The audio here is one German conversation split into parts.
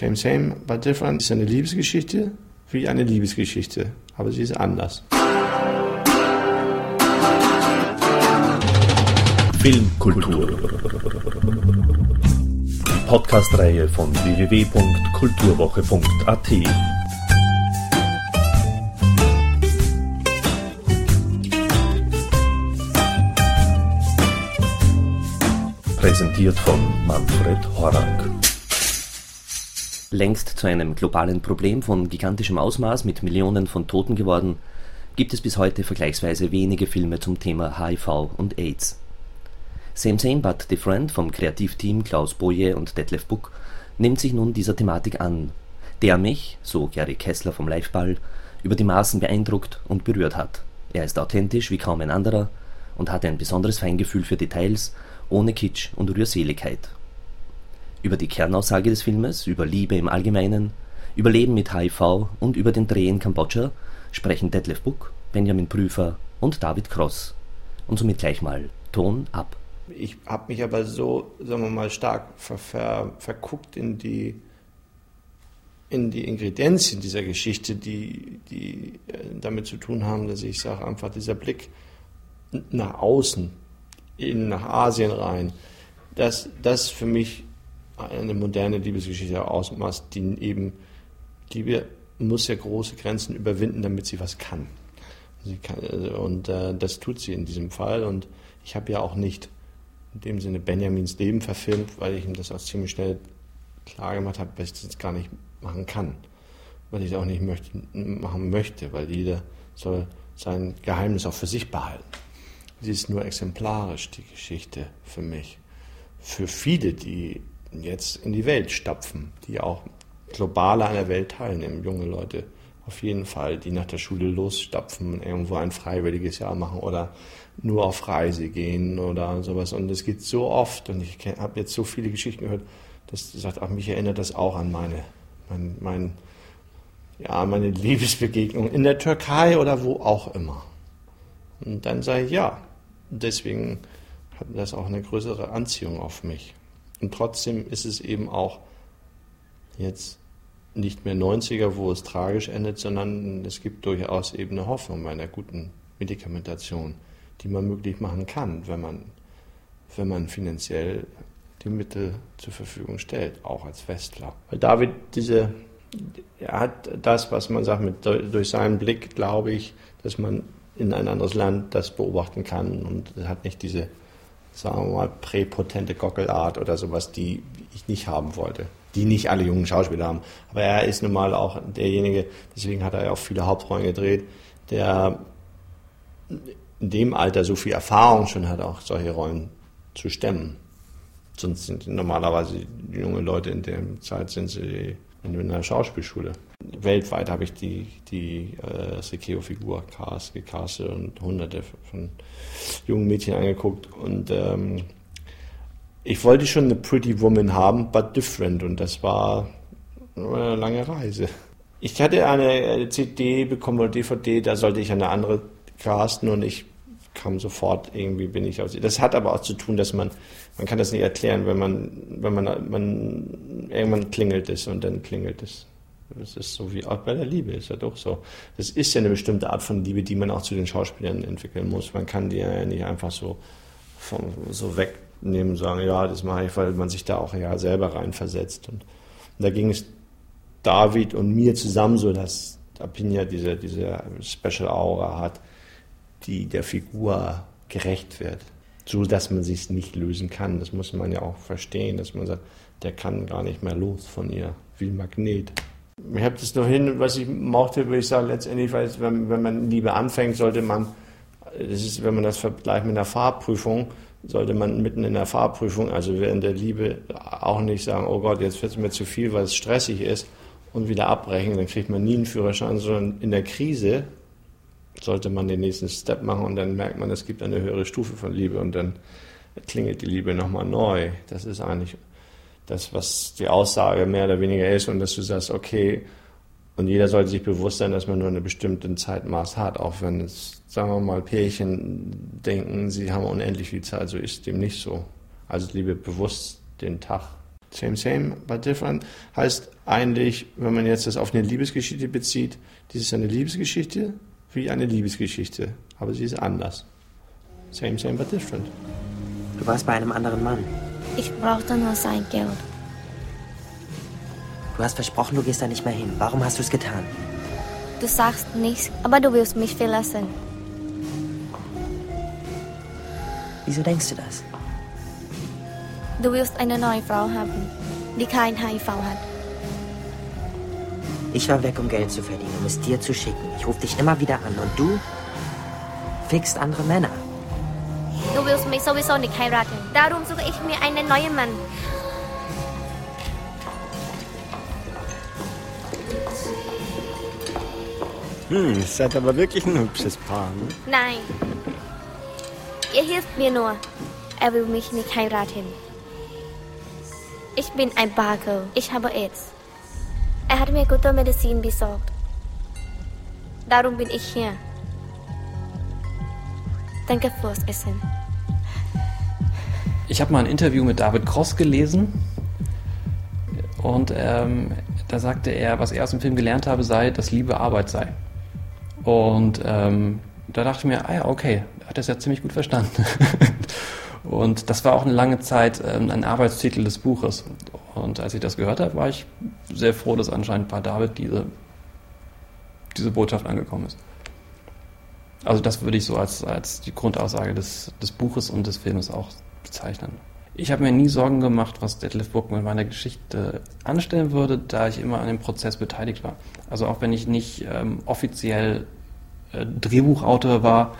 Same, same, but different ist eine Liebesgeschichte wie eine Liebesgeschichte, aber sie ist anders. Filmkultur. Die Podcast-Reihe von www.kulturwoche.at. Präsentiert von Manfred Horak. Längst zu einem globalen Problem von gigantischem Ausmaß mit Millionen von Toten geworden, gibt es bis heute vergleichsweise wenige Filme zum Thema HIV und AIDS. Same Same But Different vom Kreativteam Klaus Boje und Detlef Buck nimmt sich nun dieser Thematik an, der mich, so Gary Kessler vom Liveball, über die Maßen beeindruckt und berührt hat. Er ist authentisch wie kaum ein anderer und hat ein besonderes Feingefühl für Details, ohne Kitsch und Rührseligkeit. Über die Kernaussage des Filmes, über Liebe im Allgemeinen, über Leben mit HIV und über den Dreh in Kambodscha sprechen Detlef Buck, Benjamin Prüfer und David Cross. Und somit gleich mal Ton ab. Ich habe mich aber so, sagen wir mal, stark ver, ver, verguckt in die, in die Ingredienzien dieser Geschichte, die, die äh, damit zu tun haben, dass ich sage, einfach dieser Blick nach außen, in, nach Asien rein, dass das für mich eine moderne Liebesgeschichte ausmacht, die eben, Liebe muss ja große Grenzen überwinden, damit sie was kann. Sie kann und äh, das tut sie in diesem Fall. Und ich habe ja auch nicht in dem Sinne Benjamins Leben verfilmt, weil ich ihm das auch ziemlich schnell klar gemacht habe, dass ich das gar nicht machen kann. Weil ich es auch nicht möchte, machen möchte, weil jeder soll sein Geheimnis auch für sich behalten. Sie ist nur exemplarisch, die Geschichte für mich. Für viele, die jetzt in die Welt stapfen, die auch global an der Welt teilnehmen, junge Leute auf jeden Fall, die nach der Schule losstapfen, irgendwo ein freiwilliges Jahr machen oder nur auf Reise gehen oder sowas. Und es geht so oft und ich habe jetzt so viele Geschichten gehört, dass sagt, ach, mich erinnert das auch an meine, mein, mein, ja, meine Liebesbegegnung in der Türkei oder wo auch immer. Und dann sage ich ja. Deswegen hat das auch eine größere Anziehung auf mich. Und trotzdem ist es eben auch jetzt nicht mehr 90er, wo es tragisch endet, sondern es gibt durchaus eben eine Hoffnung bei einer guten Medikamentation, die man möglich machen kann, wenn man, wenn man finanziell die Mittel zur Verfügung stellt, auch als Westler. Weil David diese, er hat das, was man sagt, mit, durch seinen Blick glaube ich, dass man in ein anderes Land das beobachten kann und hat nicht diese sagen wir mal, präpotente Gockelart oder sowas, die ich nicht haben wollte. Die nicht alle jungen Schauspieler haben. Aber er ist nun mal auch derjenige, deswegen hat er ja auch viele Hauptrollen gedreht, der in dem Alter so viel Erfahrung schon hat, auch solche Rollen zu stemmen. Sonst sind normalerweise junge Leute in der Zeit sind sie in einer Schauspielschule. Weltweit habe ich die, die äh, Sekeo-Figur gecastet und hunderte von jungen Mädchen angeguckt. Und ähm, ich wollte schon eine Pretty Woman haben, but different. Und das war eine lange Reise. Ich hatte eine CD bekommen oder DVD, da sollte ich eine andere casten und ich kam sofort irgendwie bin ich auf sie. Das hat aber auch zu tun, dass man man kann das nicht erklären, wenn man wenn man man irgendwann klingelt es und dann klingelt es. Das ist so wie auch bei der Liebe, ist ja doch so. Das ist ja eine bestimmte Art von Liebe, die man auch zu den Schauspielern entwickeln muss. Man kann die ja nicht einfach so, vom, so wegnehmen sagen, ja, das mache ich, weil man sich da auch ja selber reinversetzt. Und, und da ging es David und mir zusammen so, dass Apinja diese, diese Special Aura hat, die der Figur gerecht wird. So, dass man sich nicht lösen kann. Das muss man ja auch verstehen, dass man sagt, der kann gar nicht mehr los von ihr, wie ein Magnet. Ich habe das noch hin, was ich mochte, würde ich sagen, letztendlich, weil wenn, wenn man Liebe anfängt, sollte man, das ist, wenn man das vergleicht mit einer Fahrprüfung, sollte man mitten in der Fahrprüfung, also während der Liebe, auch nicht sagen, oh Gott, jetzt wird es mir zu viel, weil es stressig ist und wieder abbrechen, dann kriegt man nie einen Führerschein, sondern in der Krise sollte man den nächsten Step machen und dann merkt man, es gibt eine höhere Stufe von Liebe und dann klingelt die Liebe nochmal neu. Das ist eigentlich das, was die Aussage mehr oder weniger ist und dass du sagst, okay, und jeder sollte sich bewusst sein, dass man nur eine bestimmte Zeitmaß hat, auch wenn es, sagen wir mal, Pärchen denken, sie haben unendlich viel Zeit, so ist dem nicht so. Also liebe bewusst den Tag Same, same, but different heißt eigentlich, wenn man jetzt das auf eine Liebesgeschichte bezieht, dies ist eine Liebesgeschichte wie eine Liebesgeschichte, aber sie ist anders. Same, same, but different. Du warst bei einem anderen Mann. Ich brauchte nur sein Geld. Du hast versprochen, du gehst da nicht mehr hin. Warum hast du es getan? Du sagst nichts, aber du willst mich verlassen. Wieso denkst du das? Du willst eine neue Frau haben, die kein HIV hat. Ich war weg, um Geld zu verdienen, um es dir zu schicken. Ich rufe dich immer wieder an und du fickst andere Männer. Du willst mich sowieso nicht heiraten. Darum suche ich mir einen neuen Mann. Hm, ihr seid aber wirklich ein hübsches Paar, ne? Nein. Er hilft mir nur. Er will mich nicht heiraten. Ich bin ein Barkel. Ich habe AIDS. Er hat mir gute Medizin besorgt. Darum bin ich hier. Danke fürs Essen. Ich habe mal ein Interview mit David Cross gelesen und ähm, da sagte er, was er aus dem Film gelernt habe, sei, dass Liebe Arbeit sei. Und ähm, da dachte ich mir, ah ja, okay, hat das ja ziemlich gut verstanden. und das war auch eine lange Zeit ähm, ein Arbeitstitel des Buches. Und als ich das gehört habe, war ich sehr froh, dass anscheinend bei David diese, diese Botschaft angekommen ist. Also das würde ich so als, als die Grundaussage des, des Buches und des Filmes auch bezeichnen. Ich habe mir nie Sorgen gemacht, was Detlef Book mit meiner Geschichte anstellen würde, da ich immer an dem Prozess beteiligt war. Also auch wenn ich nicht ähm, offiziell äh, Drehbuchautor war,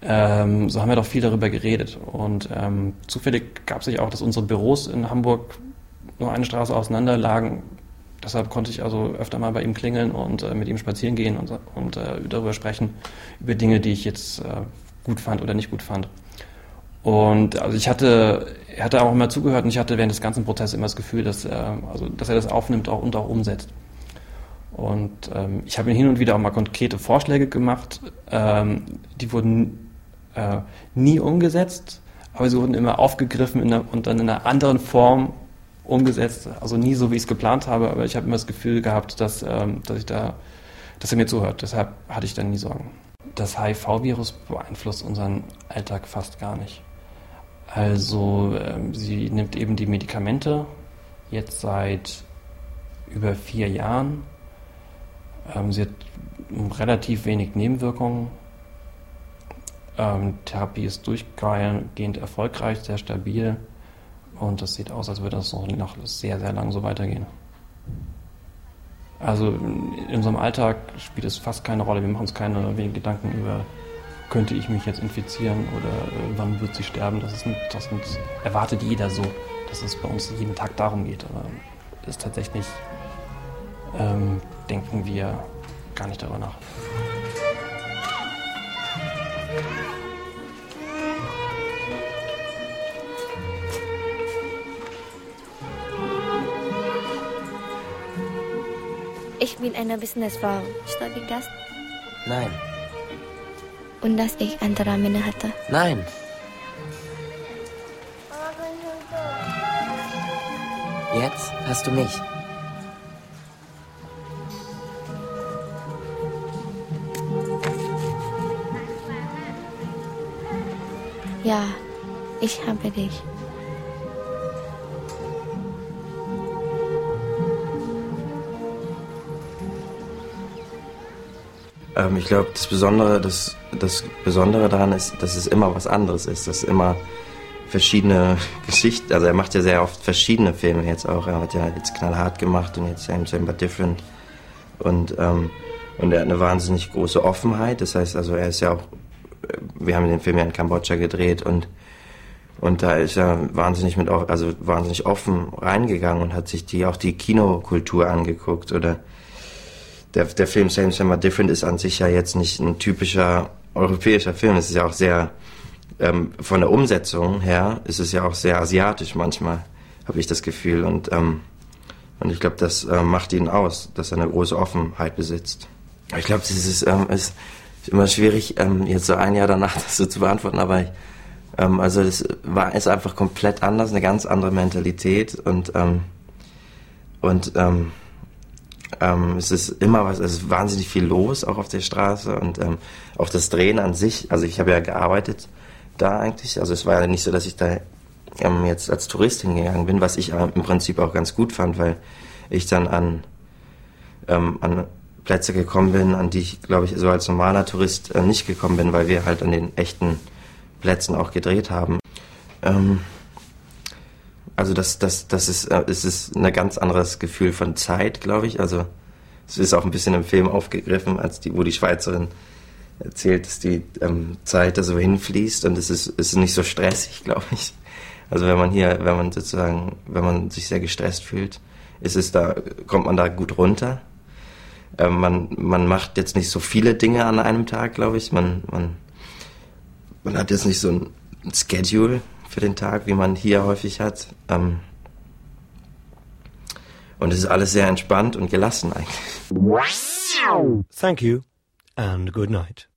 ähm, so haben wir doch viel darüber geredet. Und ähm, zufällig gab es sich auch, dass unsere Büros in Hamburg nur eine Straße auseinander lagen. Deshalb konnte ich also öfter mal bei ihm klingeln und äh, mit ihm spazieren gehen und, und äh, darüber sprechen, über Dinge, die ich jetzt äh, gut fand oder nicht gut fand. Und also ich hatte, er hatte auch immer zugehört und ich hatte während des ganzen Prozesses immer das Gefühl, dass er, also, dass er das aufnimmt auch, und auch umsetzt. Und ähm, ich habe ihm hin und wieder auch mal konkrete Vorschläge gemacht. Ähm, die wurden äh, nie umgesetzt, aber sie wurden immer aufgegriffen einer, und dann in einer anderen Form umgesetzt. Also nie so, wie ich es geplant habe, aber ich habe immer das Gefühl gehabt, dass, ähm, dass ich da, dass er mir zuhört. Deshalb hatte ich dann nie Sorgen. Das HIV-Virus beeinflusst unseren Alltag fast gar nicht. Also ähm, sie nimmt eben die Medikamente jetzt seit über vier Jahren. Ähm, sie hat relativ wenig Nebenwirkungen. Ähm, Therapie ist durchgehend erfolgreich, sehr stabil und es sieht aus, als würde das noch sehr, sehr lang so weitergehen. Also in unserem Alltag spielt es fast keine Rolle. Wir machen uns keine Gedanken über könnte ich mich jetzt infizieren oder äh, wann wird sie sterben. Das, ist das erwartet jeder so, dass es bei uns jeden Tag darum geht. Aber ist tatsächlich, ähm, denken wir gar nicht darüber nach. Ich bin eine Businessfrau. Stört dich das? Nein. Und dass ich andere Männer hatte. Nein. Jetzt hast du mich. Ja, ich habe dich. Ähm, ich glaube, das Besondere, das, das Besondere daran ist, dass es immer was anderes ist, dass immer verschiedene Geschichten, also er macht ja sehr oft verschiedene Filme jetzt auch. Er hat ja jetzt knallhart gemacht und jetzt Same, Same, but Different. Und, ähm, und er hat eine wahnsinnig große Offenheit. Das heißt, also er ist ja auch, wir haben den Film ja in Kambodscha gedreht und, und da ist er wahnsinnig mit, also wahnsinnig offen reingegangen und hat sich die, auch die Kinokultur angeguckt oder der, der Film Same but Different ist an sich ja jetzt nicht ein typischer europäischer Film. Es ist ja auch sehr, ähm, von der Umsetzung her ist es ja auch sehr asiatisch manchmal, habe ich das Gefühl. Und, ähm, und ich glaube, das äh, macht ihn aus, dass er eine große Offenheit besitzt. Ich glaube, es ist, ähm, ist immer schwierig, ähm, jetzt so ein Jahr danach das so zu beantworten, aber ich, Ähm, also das war ist einfach komplett anders, eine ganz andere Mentalität und ähm, und ähm, es ist immer was, es ist wahnsinnig viel los auch auf der Straße und ähm, auch das Drehen an sich. Also ich habe ja gearbeitet da eigentlich. Also es war ja nicht so, dass ich da ähm, jetzt als Tourist hingegangen bin, was ich im Prinzip auch ganz gut fand, weil ich dann an ähm, an Plätze gekommen bin, an die ich, glaube ich, so als normaler Tourist äh, nicht gekommen bin, weil wir halt an den echten Plätzen auch gedreht haben. Ähm, also das, das, das ist, äh, es ein ganz anderes Gefühl von Zeit, glaube ich. Also es ist auch ein bisschen im Film aufgegriffen, als die, wo die Schweizerin erzählt, dass die ähm, Zeit da so hinfließt und es ist, es ist nicht so stressig, glaube ich. Also wenn man hier, wenn man sozusagen, wenn man sich sehr gestresst fühlt, ist es da, kommt man da gut runter. Ähm, man, man macht jetzt nicht so viele Dinge an einem Tag, glaube ich. Man, man, man hat jetzt nicht so ein Schedule für den Tag, wie man hier häufig hat. Ähm, und es ist alles sehr entspannt und gelassen eigentlich. Thank you and good night.